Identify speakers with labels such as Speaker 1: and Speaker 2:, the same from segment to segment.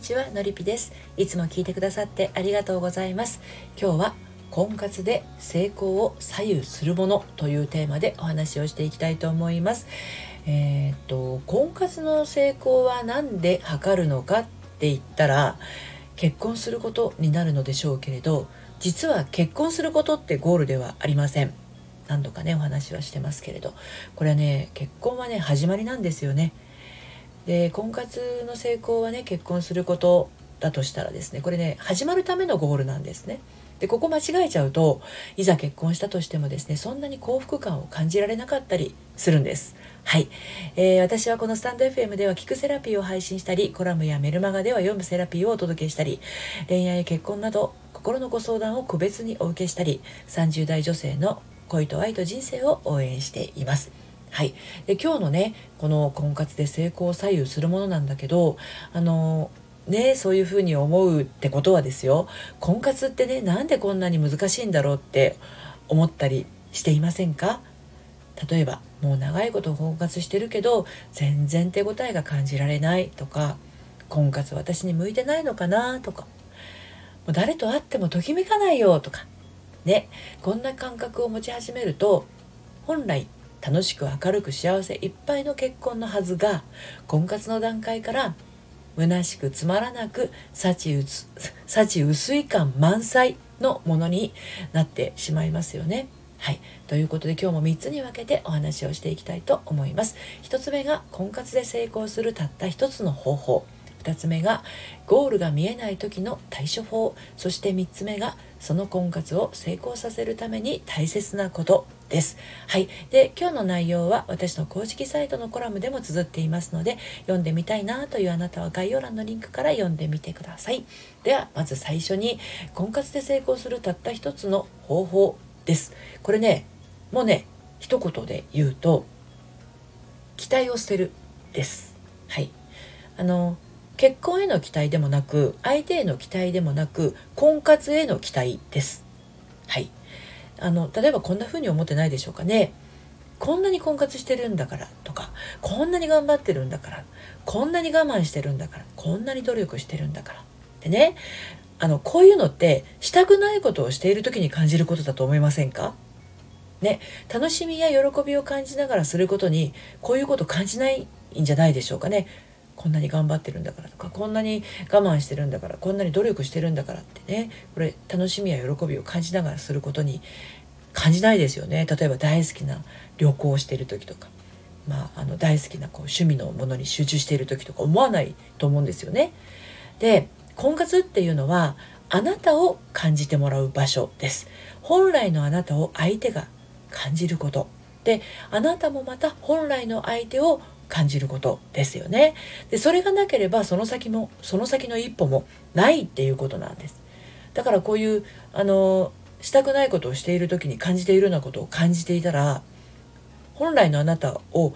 Speaker 1: にちはのりぴです。いつも聞いてくださってありがとうございます。今日は婚活で成功を左右するものというテーマでお話をしていきたいと思います。えー、っと婚活の成功は何で測るのかって言ったら結婚することになるのでしょうけれど実は結婚することってゴールではありません。何度かねお話はしてますけれど。これはね結婚はね始まりなんですよね。で婚活の成功はね結婚することだとしたらですねこれね始まるためのゴールなんですね。でここ間違えちゃうといざ結婚したとしてもですねそんなに幸福感を感じられなかったりするんです。はい、えー、私はこのスタンド FM では聞くセラピーを配信したりコラムやメルマガでは読むセラピーをお届けしたり恋愛や結婚など心のご相談を個別にお受けしたり30代女性の恋と愛と人生を応援しています。はい、で今日のねこの婚活で成功を左右するものなんだけどあのねそういうふうに思うってことはですよ。婚活ってねなんでこんなに難しいんだろうって思ったりしていませんか？例えばもう長いこと婚活してるけど全然手応えが感じられないとか婚活私に向いてないのかな？とかもう誰と会ってもときめかないよとかねこんな感覚を持ち始めると本来楽しく明るく幸せいっぱいの結婚のはずが婚活の段階から虚しくつまらなく幸 幸薄い感満載のものになってしまいますよね。はい。ということで今日も3つに分けてお話をしていきたいと思います。1つ目が婚活で成功するたった1つの方法。2つ目がゴールが見えない時の対処法。そして3つ目がその婚活を成功させるために大切なことです。はい。で、今日の内容は私の公式サイトのコラムでも綴っていますので、読んでみたいなというあなたは概要欄のリンクから読んでみてください。では、まず最初に、婚活で成功するたった一つの方法です。これね、もうね、一言で言うと、期待を捨てるです。はい。あの、結婚への期待でもなく、相手への期待でもなく、婚活への期待です。はい。あの例えばこんな風に思ってないでしょうかねこんなに婚活してるんだからとかこんなに頑張ってるんだからこんなに我慢してるんだからこんなに努力してるんだからでねあのこういうのってしたくないことをしている時に感じることだと思いませんか？ね楽しみや喜びを感じながらすることにこういうこと感じないんじゃないでしょうかねこんなに頑張ってるんだからとかこんなに我慢してるんだからこんなに努力してるんだからってねこれ楽しみや喜びを感じながらすることに感じないですよね。例えば大好きな旅行をしてる時とか、まあ、あの大好きなこう趣味のものに集中している時とか思わないと思うんですよね。で婚活っていうのはあなたを感じてもらう場所です。本来のあなたを相手が感じること。であなたもまた本来の相手を感じることですよねでそれがなければその先もその先の一歩もないっていうことなんですだからこういうあのしたくないことをしている時に感じているようなことを感じていたら本来のあなたを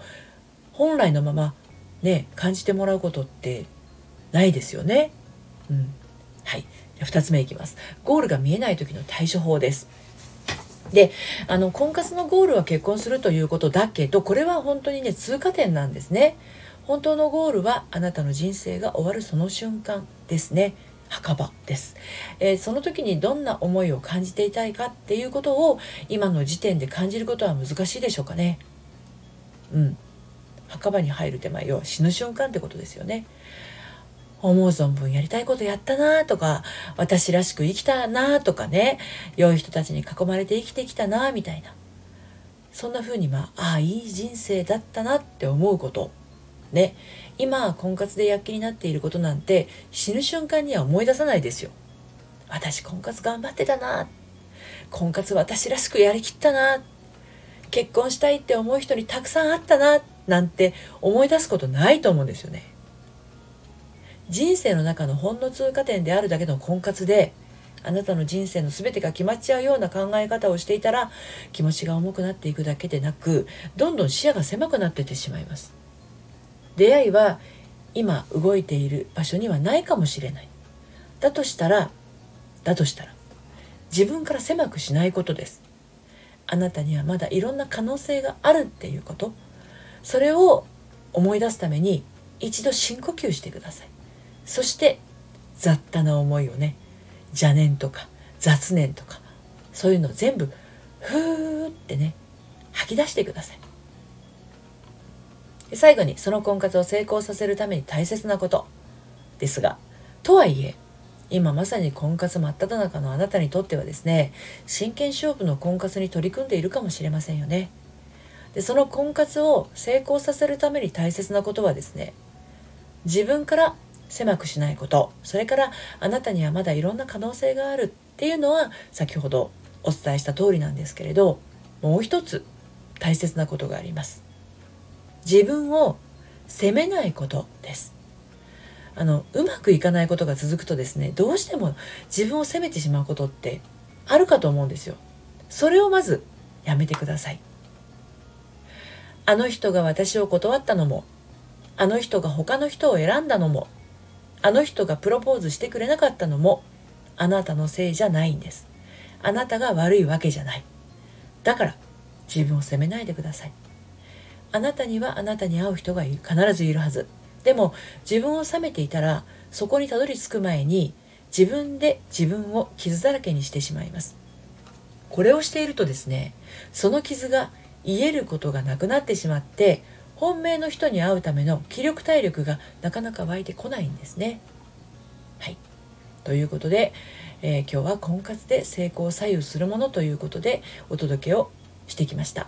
Speaker 1: 本来のままね感じてもらうことってないですよね。うん、はい2つ目いきます。ゴールが見えない時の対処法です。であの婚活のゴールは結婚するということだけどこれは本当にね通過点なんですね。本当のゴールはあなたの人生が終わるその瞬間ですね。墓場です、えー、その時にどんな思いを感じていたいかっていうことを今の時点で感じることは難しいでしょうかねうん墓場に入る手前要は死ぬ瞬間ってことですよね思う存分やりたいことやったなとか私らしく生きたなとかね良い人たちに囲まれて生きてきたなみたいな。そんな風にまあああいい人生だったなって思うこと。ね。今婚活で躍起になっていることなんて死ぬ瞬間には思い出さないですよ。私婚活頑張ってたな。婚活私らしくやりきったな。結婚したいって思う人にたくさんあったな。なんて思い出すことないと思うんですよね。人生の中のほんの通過点であるだけの婚活であなたの人生の全てが決まっちゃうような考え方をしていたら気持ちが重くなっていくだけでなくどんどん視野が狭くなっていってしまいます。出会いは今動いている場所にはないかもしれない。だとしたらだとしたら自分から狭くしないことです。あなたにはまだいろんな可能性があるっていうこと。それを思い出すために一度深呼吸してください。そして雑多な思いをね邪念とか雑念とかそういうのを全部ふーってね吐き出してください。最後にその婚活を成功させるために大切なこと。ですがとはいえ今まさに婚活真っ只中のあなたにとってはですね真剣勝負の婚活に取り組んでいるかもしれませんよね。でその婚活を成功させるために大切なことはですね自分から狭くしないこと。それからあなたにはまだいろんな可能性があるっていうのは先ほどお伝えした通りなんですけれどもう一つ大切なことがあります。自分を責めないことです。あのうまくいかないことが続くとですねどうしても自分を責めてしまうことってあるかと思うんですよ。それをまずやめてください。あの人が私を断ったのもあの人が他の人を選んだのもあの人がプロポーズしてくれなかったのもあなたのせいじゃないんです。あなたが悪いわけじゃない。だから自分を責めないでください。あなたにはあなたに会う人が必ずいるはず。でも自分を責めていたらそこにたどり着く前に自分で自分を傷だらけにしてしまいます。これをしているとですねその傷が癒えることがなくなってしまって本命の人に会うための気力体力がなかなか湧いてこないんですね。はい。ということで、えー、今日は婚活で成功を左右するものということでお届けをしてきました。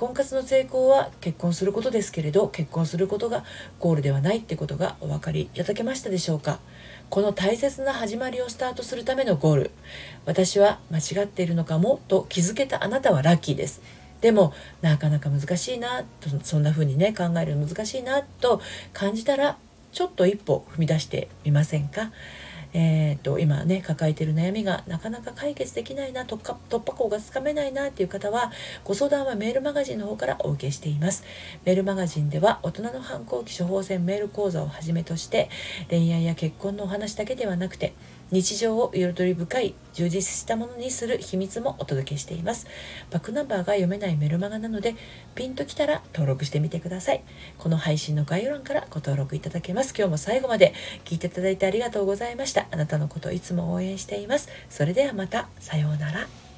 Speaker 1: 婚活の成功は結婚することですけれど結婚することがゴールではないってことがお分かりいただけましたでしょうかこの大切な始まりをスタートするためのゴール私は間違っているのかもと気づけたあなたはラッキーですでもなかなか難しいなとそんな風にね考えるの難しいなと感じたらちょっと一歩踏み出してみませんか？えーと、今ね抱えてる悩みがなかなか解決できないな突破口がつかめないなっていう方はご相談はメールマガジンの方からお受けしています。メールマガジンでは大人の反抗期処方箋メール講座をはじめとして恋愛や結婚のお話だけではなくて日常を彩り深い充実したものにする秘密もお届けしています。バックナンバーが読めないメルマガなのでピンときたら登録してみてください。この配信の概要欄からご登録いただけます。今日も最後まで聞いていただいてありがとうございました。あなたのこといつも応援しています。それではまた。さようなら。